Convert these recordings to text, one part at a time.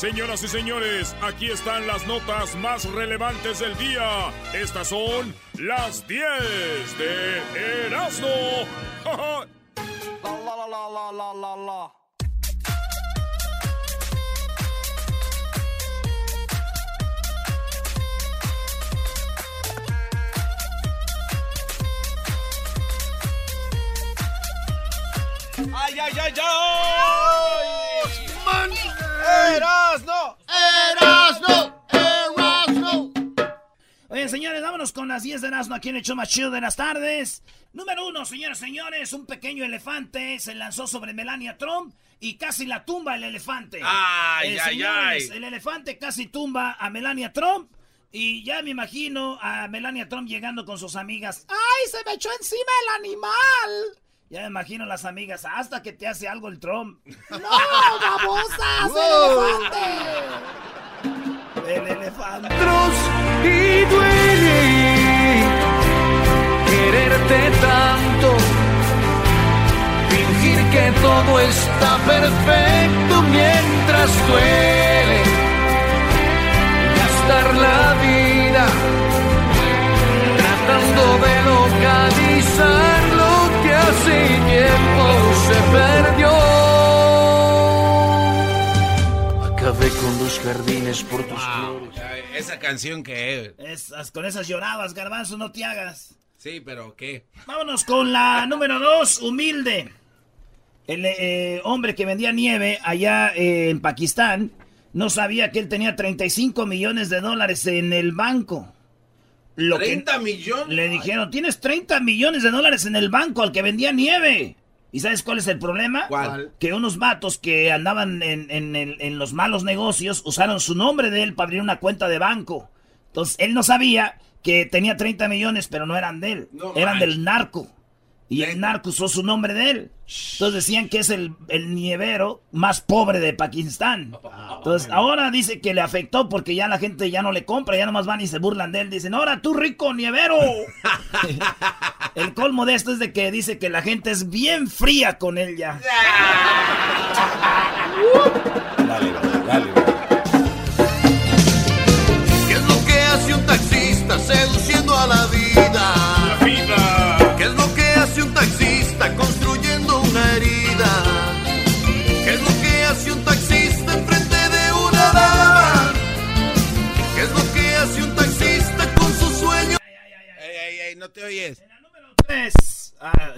Señoras y señores, aquí están las notas más relevantes del día. Estas son las 10 de Erasmo. la, la, la, la, la, la, ¡Ay, ay, ay, ay! Vámonos con las 10 de Erasmo aquí en el show más chido de las tardes. Número uno, señores, señores, un pequeño elefante se lanzó sobre Melania Trump y casi la tumba el elefante. ¡Ay, Eh, ay, señores, ay! El elefante casi tumba a Melania Trump y ya me imagino a Melania Trump llegando con sus amigas. ¡Ay, se me echó encima el animal! Ya me imagino las amigas, hasta que te hace algo el Trump. ¡No, babosa! ¡Es el elefante! El elefante. y quererte tanto, fingir que todo está perfecto mientras duele, gastar la vida tratando de localizar lo que hace tiempo se perdió. Acabé con los jardines por tus flores. Ay, Esa canción que... Esas, con esas llorabas, garbanzo, no te hagas. Sí, pero ¿qué? Vámonos con la número dos, humilde. El eh, hombre que vendía nieve allá eh, en Pakistán no sabía que él tenía 35 millones de dólares en el banco. Lo que- 30 millones. le dijeron, tienes 30 millones de dólares en el banco al que vendía nieve. ¿Y sabes cuál es el problema? ¿Cuál? Que unos vatos que andaban en, en en los malos negocios usaron su nombre de él para abrir una cuenta de banco. Entonces, él no sabía que tenía 30 millones, pero no eran de él. No eran manches. del narco. Y el narco usó su nombre de él. Entonces decían que es el, el nievero más pobre de Pakistán. Entonces ahora dice que le afectó porque ya la gente ya no le compra, ya nomás van y se burlan de él. Dicen, ahora tú rico nievero. el colmo de esto es de que dice que la gente es bien fría con él ya. ¿Qué seduciendo a la vida? La vida. ¿Qué es lo que hace un taxista construyendo una herida? ¿Qué es lo que hace un taxista enfrente de una dama? ¿Qué es lo que hace un taxista con su sueño? Ey, ey, ey, no te oyes. La número 3. Ah,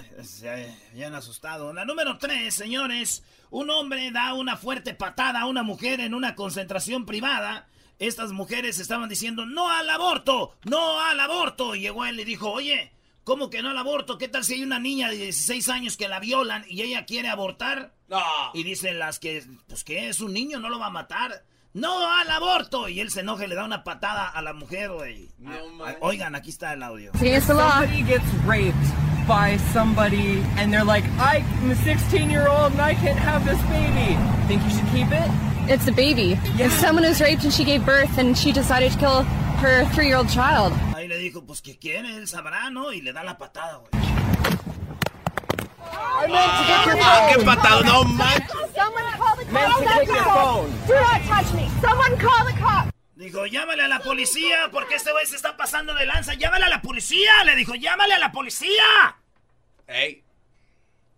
habían asustado. La número 3, señores. Un hombre da una fuerte patada a una mujer en una concentración privada. Estas mujeres estaban diciendo no al aborto, no al aborto. Y llegó él y dijo, oye, ¿cómo que no al aborto? ¿Qué tal si hay una niña de 16 años que la violan y ella quiere abortar? No. Y dicen las que, pues que es un niño, no lo va a matar. No al aborto. Y él se enoja y le da una patada a la mujer, güey. No, Ah, man. Oigan, aquí está el audio. somebody gets raped by somebody and they're like, I'm a 16 year old and I can't have this baby. Think you should keep it? It's a baby. If someone was raped and she gave birth and she decided to kill her three year old child. Ahí le dijo, pues que quiere, él sabrá, ¿no? Y le da la patada, güey. Ah, qué patado, no man. Someone call the cops. take your phone. Do not touch me. Someone call the cops. Dijo, llámale a la policía porque este güey se está pasando de lanza. Llámale a la policía. Le dijo, llámale a la policía. Ey,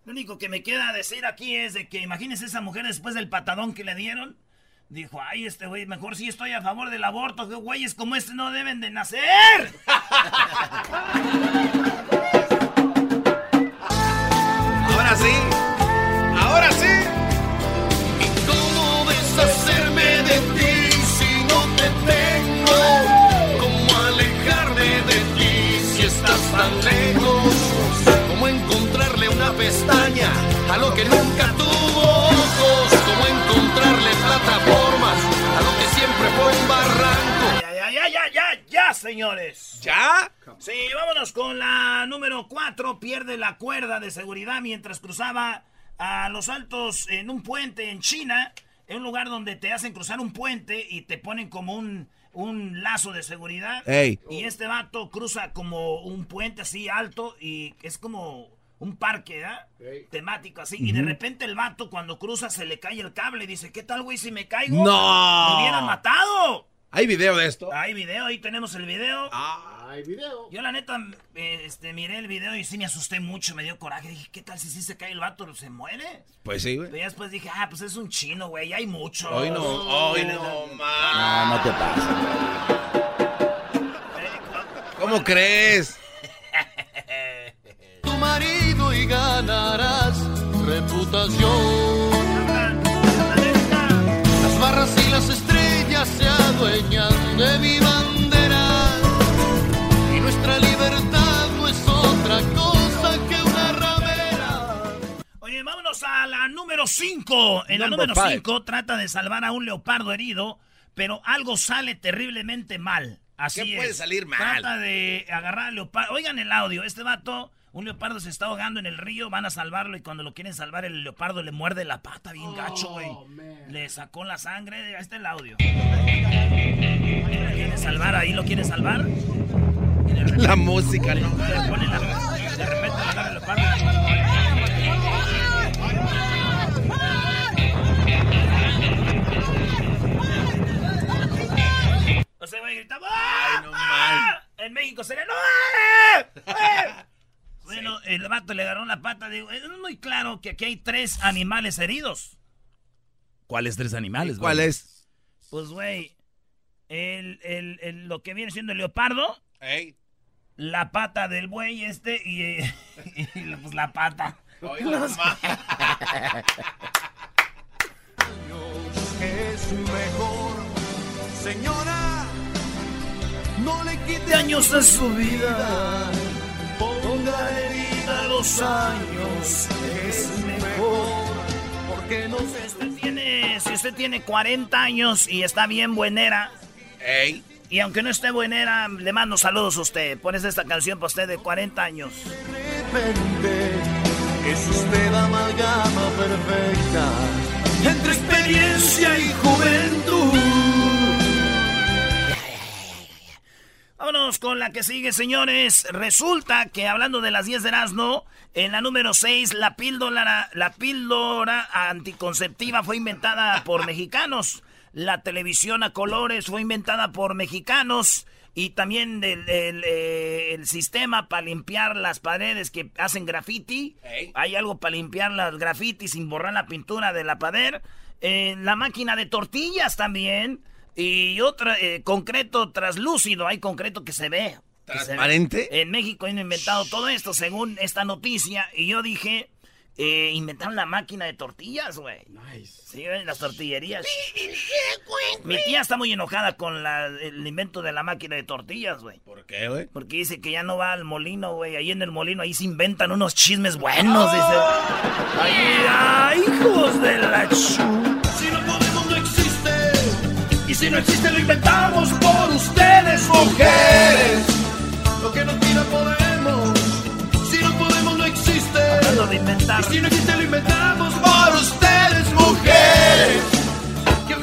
Lo único que me queda decir aquí es de que imagínense esa mujer después del patadón que le dieron. Dijo, ay, este güey, mejor sí estoy a favor del aborto, güeyes como este no deben de nacer. que nunca tuvo ojos, como encontrarle plataformas a lo que siempre fue un barranco. Ya, ya, ya, ya, ya, ya, señores. ¿Ya? Sí, vámonos con la número 4. Pierde la cuerda de seguridad mientras cruzaba a los altos en un puente en China. En un lugar donde te hacen cruzar un puente y te ponen como un, un lazo de seguridad. Ey. Y este vato cruza como un puente así alto y es como un parque, ¿ah? Temático así. Y de repente el vato cuando cruza se le cae el cable y dice, ¿qué tal, güey, si me caigo? No. Me hubieran matado. ¿Hay video de esto? Hay video, ahí tenemos el video. Hay video. Yo la neta, eh, este, miré el video y sí me asusté mucho, me dio coraje. Dije, ¿qué tal si sí se cae el vato, se muere? Pues sí, Pero güey. ya después dije, ah, pues es un chino, güey, hay muchos. Hoy no, hoy no, man. No, no te pases. ¿Cómo crees? Marido y ganarás reputación. Las barras y las estrellas se adueñan de mi bandera. Y nuestra libertad no es otra cosa que una ramera. Oye, vámonos a la número 5. En la número five. 5 trata de salvar a un leopardo herido, pero algo sale terriblemente mal. Así ¿Qué es. puede salir mal? Trata de agarrar al leopardo. Oigan el audio, este vato, un leopardo se está ahogando en el río, van a salvarlo y cuando lo quieren salvar el leopardo le muerde la pata bien gacho, güey. Le sacó la sangre, ahí está el audio. ¿Lo quieren salvar ahí? ¿Lo quieren salvar? Y de repente- La música, no. le pone la- de repente le agarra el leopardo. O sea, güey, grita, ¡Ah! no ¡Ah! En México sería ¡No! ¡Ah! ¡Ah! Bueno, el vato le agarró la pata. Digo, es muy claro que aquí hay tres animales heridos. ¿Cuáles tres animales, ¿Cuál es? Pues, güey, el, el, el- lo que viene siendo el leopardo, Ey. la pata del buey este y, eh, y, pues la pata. No, man. Es mejor, señora. No le quite años a su vida, los años es mejor. porque no Si usted tiene, si usted tiene 40 años y está bien buenera, Ey. y aunque no esté buenera, le mando saludos a usted. Pones esta canción para usted de 40 años. repente es usted la amalgama perfecta entre experiencia y juventud. Vámonos con la que sigue, señores. Resulta que hablando de las 10 de Erasmo, en la número 6, la píldora, la píldora anticonceptiva fue inventada por mexicanos. La televisión a colores fue inventada por mexicanos. Y también el, el, eh, el sistema para limpiar las paredes que hacen graffiti. Hay algo para limpiar las graffiti sin borrar la pintura de la pared. Eh, la máquina de tortillas también. Y otra, eh, concreto traslúcido. Hay concreto que se ve. que se ve. ¿Transparente? En México han inventado todo esto según esta noticia. Y yo dije, eh, inventaron la máquina de tortillas, güey. Sí, güey, las tortillerías. Mi tía está muy enojada con la- el invento de la máquina de tortillas, güey. ¿Por qué, güey? Porque dice que ya no va al molino, güey. Ahí en el molino, ahí se inventan unos chismes buenos, dice. Ahí, ¡ay, hijos de la chu! Si no existe, lo inventamos por ustedes, mujeres. Lo que no tira podemos. Si no podemos, no existe. Hablando de inventar. Y si no existe, lo inventamos por ustedes, mujeres. ¿Qué?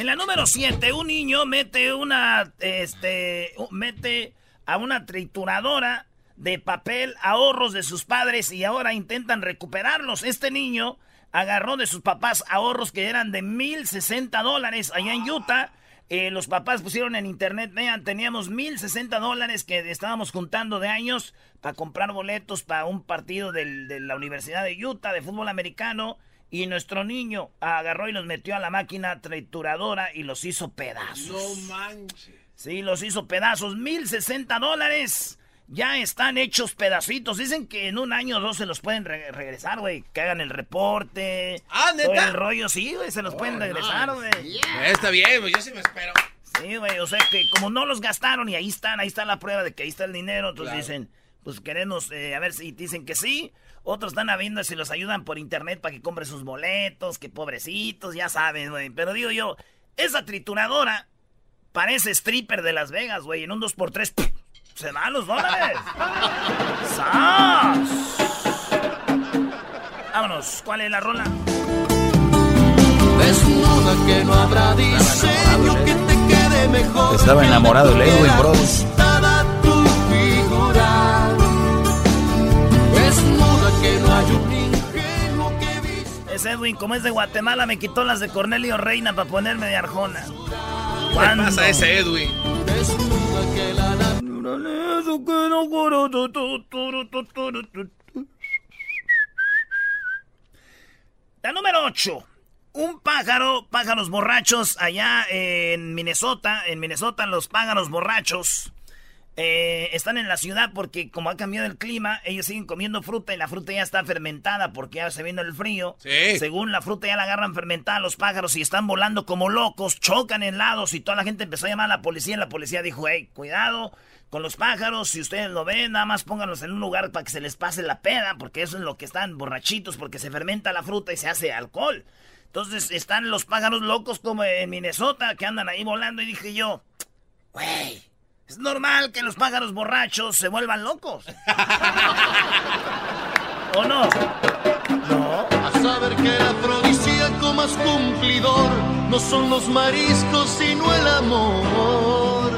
En la número 7, un niño mete una, este, mete a una trituradora de papel ahorros de sus padres y ahora intentan recuperarlos. Este niño agarró de sus papás ahorros que eran de mil sesenta dólares allá en Utah. Eh, los papás pusieron en internet, vean, teníamos mil sesenta dólares que estábamos juntando de años para comprar boletos para un partido del- de la Universidad de Utah de fútbol americano. Y nuestro niño agarró y los metió a la máquina trituradora y los hizo pedazos. No manches. Sí, los hizo pedazos. Mil sesenta dólares. Ya están hechos pedacitos. Dicen que en un año o dos se los pueden re- regresar, güey. Que hagan el reporte. Ah, ¿neta? Todo el rollo, sí, güey. Se los pueden regresar, güey. Está bien, pues yo sí me espero. Sí, güey. O sea que como no los gastaron y ahí están, ahí está la prueba de que ahí está el dinero. Entonces dicen, Pues queremos, eh, a ver si dicen que sí. Otros están viendo si los ayudan por internet para que compre sus boletos, que pobrecitos, ya saben, güey. Pero digo yo, esa trituradora parece stripper de Las Vegas, güey. En un 2x3 ¡pum! Se van los dólares. ¡Sas! Vámonos, ¿cuál es la rola? Desnuda que no habrá diseño que te quede mejor. Estaba enamorado el Edwin, bro. Ajustada tu figura. Desnuda que no hay un ingenuo que viste. Es Edwin, como es de Guatemala, me quitó las de Cornelio Reina para ponerme de Arjona. ¿Qué pasa ese Edwin? La número 8. Un pájaro, pájaros borrachos allá en Minnesota. En Minnesota los pájaros borrachos eh, están en la ciudad porque como ha cambiado el clima, ellos siguen comiendo fruta y la fruta ya está fermentada porque ya se viene el frío. Sí. Según la fruta ya la agarran fermentada los pájaros y están volando como locos, chocan en lados y toda la gente empezó a llamar a la policía y la policía dijo, hey, cuidado con los pájaros, si ustedes lo ven, nada más pónganlos en un lugar para que se les pase la peda, porque eso es lo que están borrachitos, porque se fermenta la fruta y se hace alcohol. Entonces están los pájaros locos como en Minnesota que andan ahí volando y dije yo, güey, es normal que los pájaros borrachos se vuelvan locos. ¿O no? No. A saber que el afrodisíaco más cumplidor no son los mariscos sino el amor.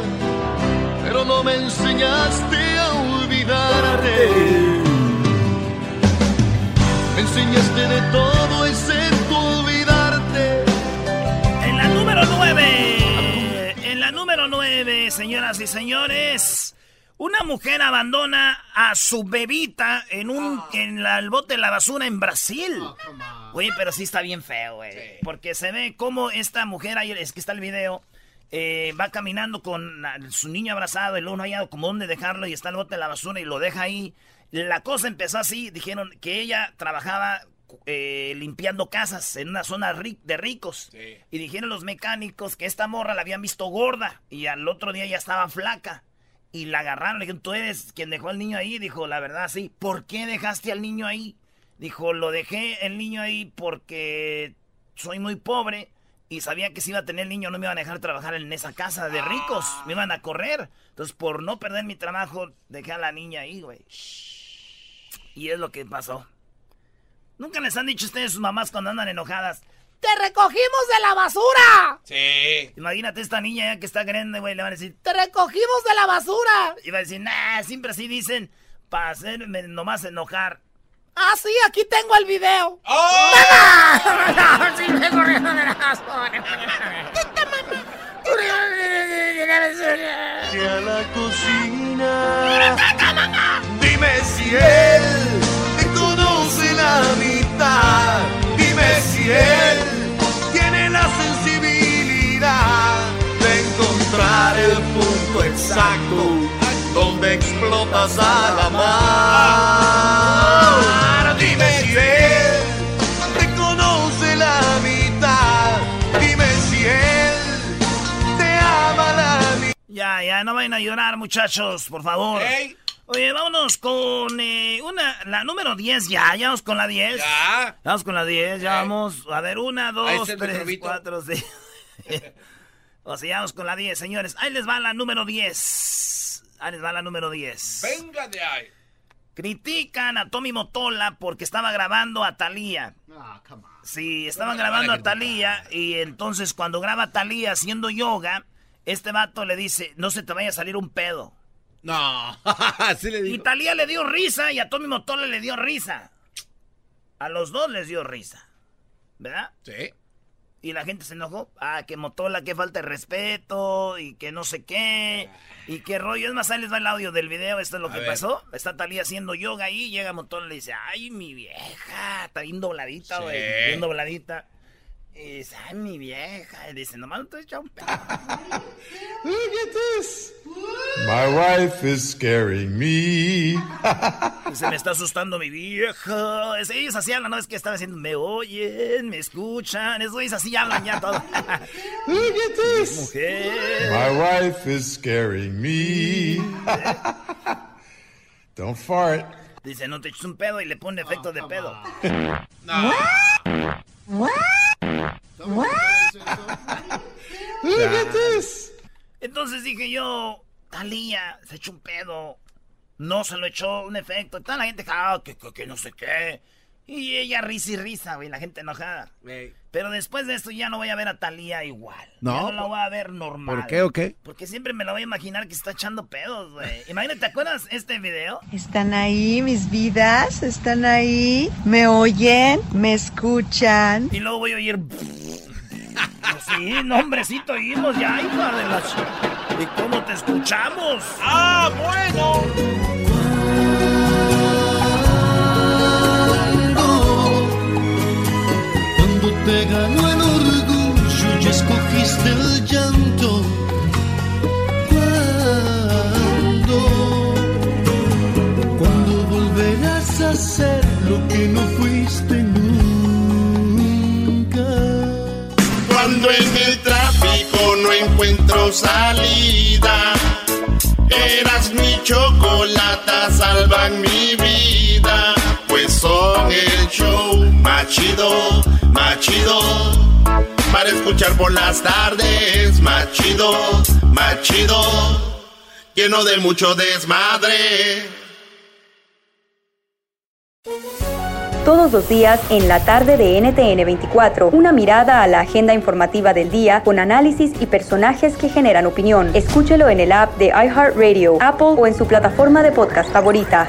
Pero no me enseñaste a olvidarte. Me enseñaste de todo señoras y señores. Una mujer abandona a su bebita en un ah. en la, el bote de la basura en Brasil. Ah, Oye, pero sí está bien feo, güey. Porque se ve cómo esta mujer, ahí es que está el video, eh, va caminando con su niño abrazado y luego no ha hallado como dónde dejarlo y está el bote de la basura y lo deja ahí. La cosa empezó así, dijeron que ella trabajaba eh, limpiando casas en una zona ri- de ricos. Y dijeron los mecánicos que esta morra la habían visto gorda y al otro día ya estaba flaca. Y la agarraron, le dijeron, tú eres quien dejó al niño ahí. Dijo, la verdad, sí. ¿Por qué dejaste al niño ahí? Dijo, lo dejé el niño ahí porque soy muy pobre y sabía que si iba a tener el niño no me iban a dejar trabajar en esa casa de ricos. Me iban a correr. Entonces, por no perder mi trabajo, dejé a la niña ahí, güey. Y es lo que pasó. Nunca les han dicho ustedes sus mamás cuando andan enojadas. ¡Te recogimos de la basura! Sí. Imagínate esta niña ya que está grande, güey, le van a decir, ¡te recogimos de la basura! Y va a decir, nah, siempre así dicen, para hacerme nomás enojar. Ah, sí, aquí tengo el video. ¡Oh! sí, me corrieron de la basura. Que a la cocina. Dime si él explotas a la mar. Dime si él te conoce la mitad. Dime si él te ama la mitad. Ya, ya, no vayan a llorar, muchachos, por favor. Oye, vámonos con eh, una, la número 10, ya, ya vamos con la 10. Ya. Vamos con la 10, ya vamos. A ver, una, dos, tres, cuatro, seis. o sea, ya vamos con la 10, señores. Ahí les va la número 10. Ahí les va la número 10. Venga de ahí. Critican a Tommy Motola porque estaba grabando a Thalía. Ah, come on. Sí, estaban ¿Cómo la grabando a a Talía y entonces cuando graba Talía haciendo yoga, este vato le dice, no se te vaya a salir un pedo. No. Así le Y. Talía le dio risa y a Tommy Motola le dio risa. A los dos les dio risa. ¿Verdad? Sí. Y la gente se enojó. Ah, que Motola, que falta de respeto y que no sé qué. Y qué rollo. Es más, ahí les va el audio del video. Esto es lo A que ver. pasó. Está Talía haciendo yoga ahí. Llega Motola y le dice, ay, mi vieja. Está bien dobladita, Sí. güey. Bien dobladita. Y dice, ay, mi vieja. Y dice, nomás no te echa un pedo. My wife is scaring me. Se me está asustando mi vieja. Es- Ellos así hablan, ¿no? Es que están diciendo, me oyen, me escuchan. Esos güeyes así hablan ya todo. Mujer. My wife is scaring me. Don't fart. Dice, no te eches un pedo y le pone efecto de pedo. No. Entonces dije yo, Talía se echó un pedo. No se lo echó un efecto. Toda la gente, ah, que, que, que no sé qué. Y ella risa y risa, güey, la gente enojada. Pero después de esto ya no voy a ver a Talía igual. No, Ya no la voy a ver normal. ¿Por qué o qué? Porque siempre me la voy a imaginar que está echando pedos, güey. Imagínate, ¿te acuerdas este video? Están ahí mis vidas, están ahí, me oyen, me escuchan. Y luego voy a oír. Sí, no, hombrecito, oímos ya, hija de la. ch- ¿Y cómo te escuchamos? ¡Ah, bueno! Te ganó el orgullo y escogiste el llanto. Cuando, cuando volverás a ser lo que no fuiste nunca. Cuando en el tráfico no encuentro salida, eras mi chocolata, salvan mi vida. Pues son el show más chido, más chido. Para escuchar por las tardes, más chido, más chido. Lleno de mucho desmadre. Todos los días en la tarde de NTN 24, una mirada a la agenda informativa del día con análisis y personajes que generan opinión. Escúchelo en el app de iHeartRadio, Apple o en su plataforma de podcast favorita.